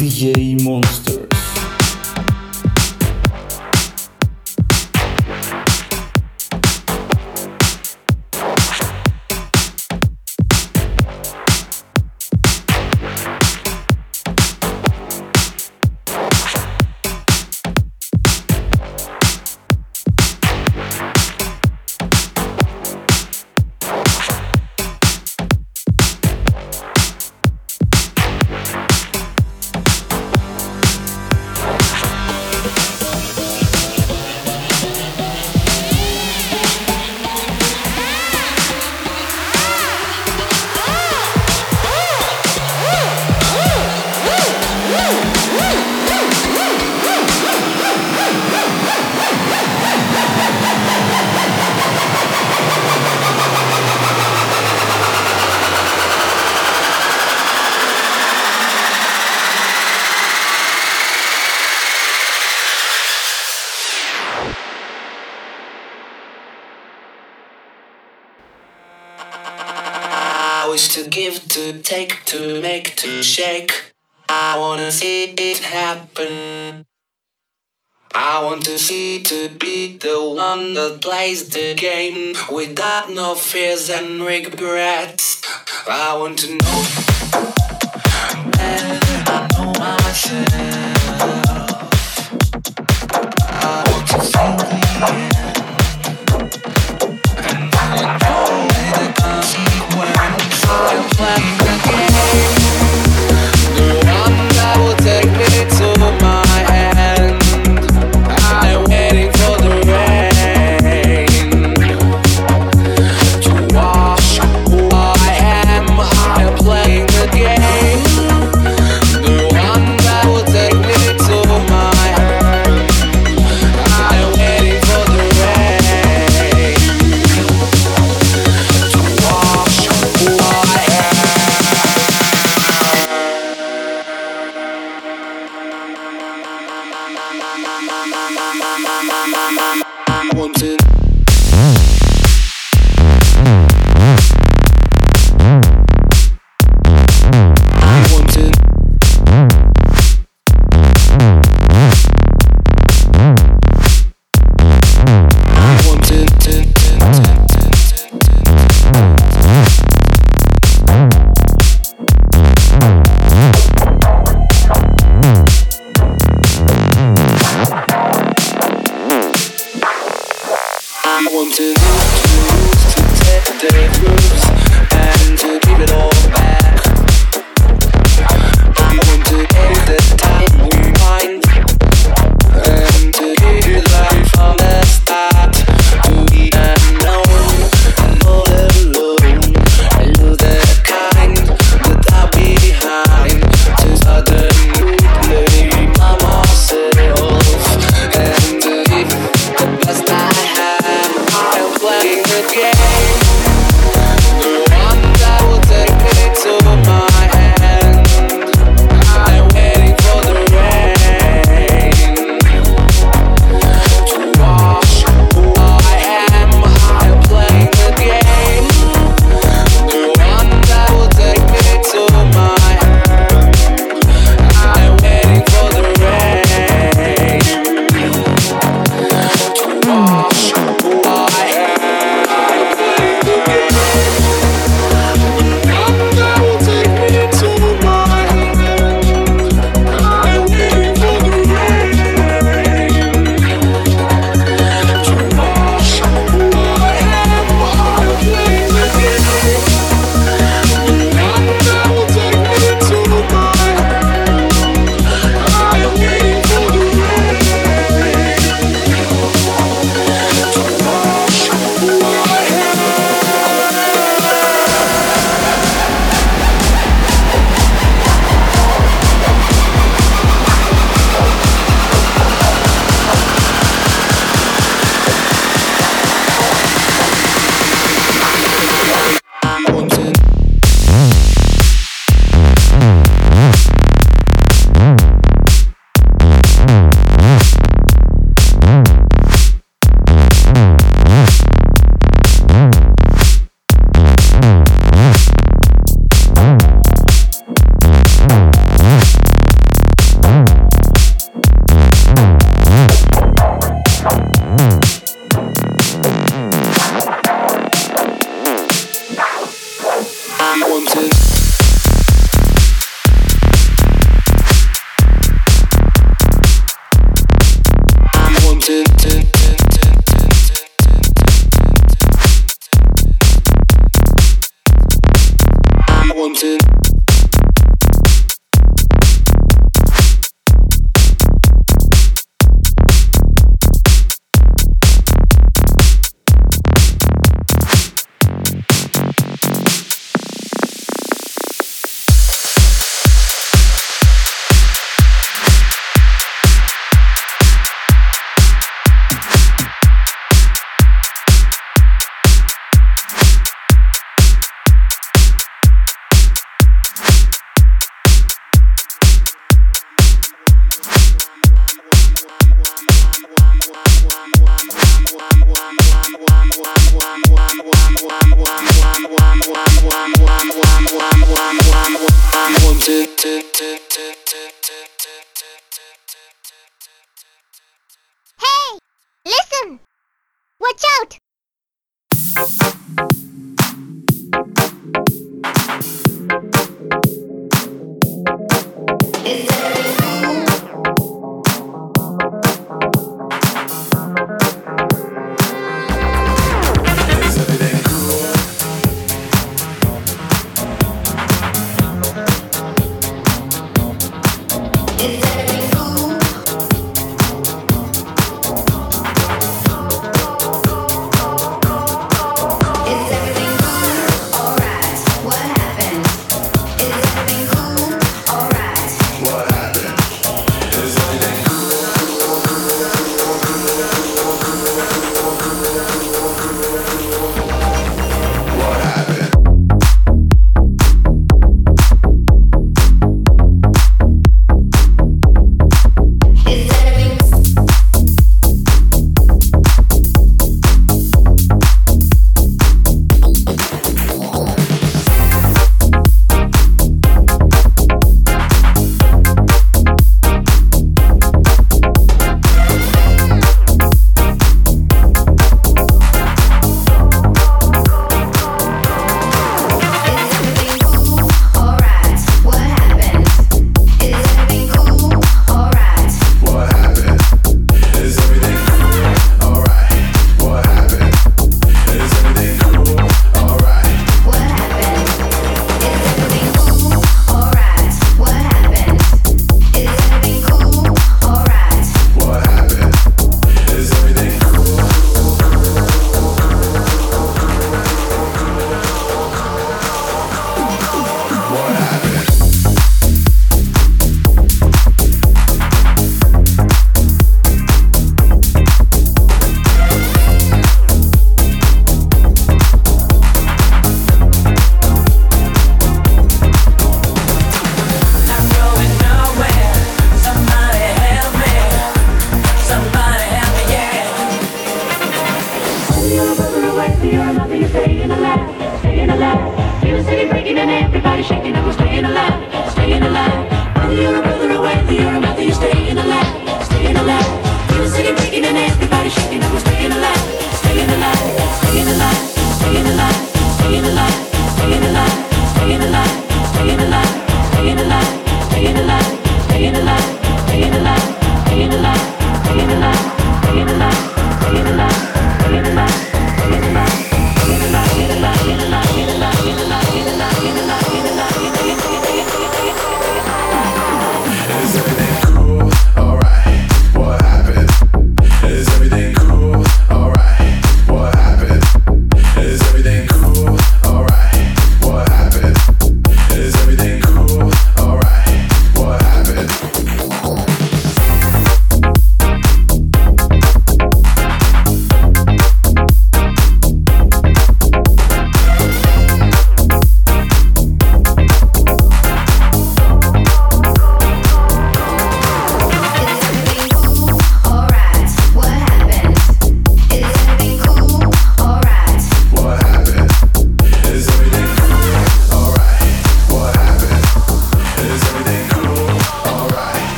DJ Monsters. To give, to take, to make, to shake. I wanna see it happen. I want to see to be the one that plays the game without no fears and regrets. I want to know than I know myself. I want to feel the end. I'm come to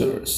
Monsters.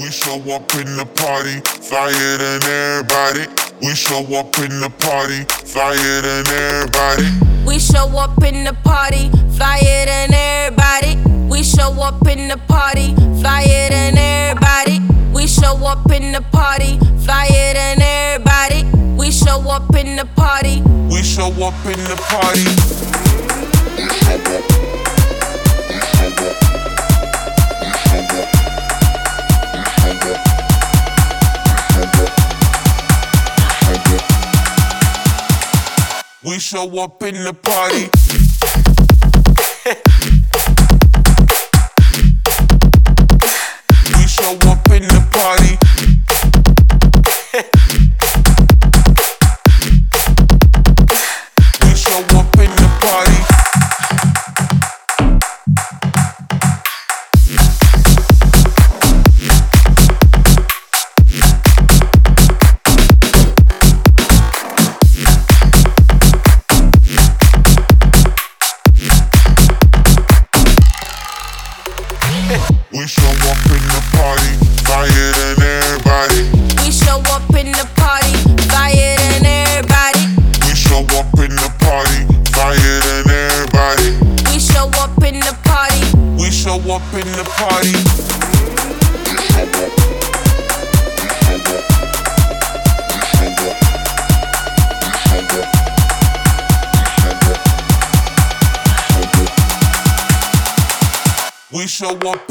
We show up in the party, flyer than everybody. We show up in the party, flyer than everybody. We show up in the party, flyer than everybody. We show up in the party, flyer than everybody. We show up in the party, flyer than everybody. We show up in the party. We show up in the party. We show up in the party. Show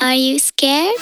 I you you.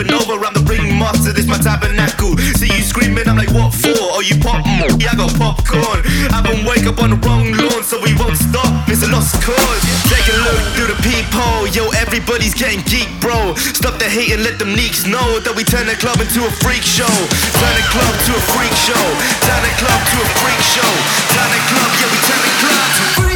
over I'm the ringmaster, this my tabernacle. See you screaming, I'm like, what for? Oh, you popping? Yeah, I got popcorn. I've been wake up on the wrong lawn, so we won't stop. It's a lost cause. Take a look through the peephole, yo, everybody's getting geek, bro. Stop the hate and let them neeks know that we turn the club into a freak show. Turn the club to a freak show. Turn the club to a freak show. Turn the club, yeah, we turn the club to a freak show.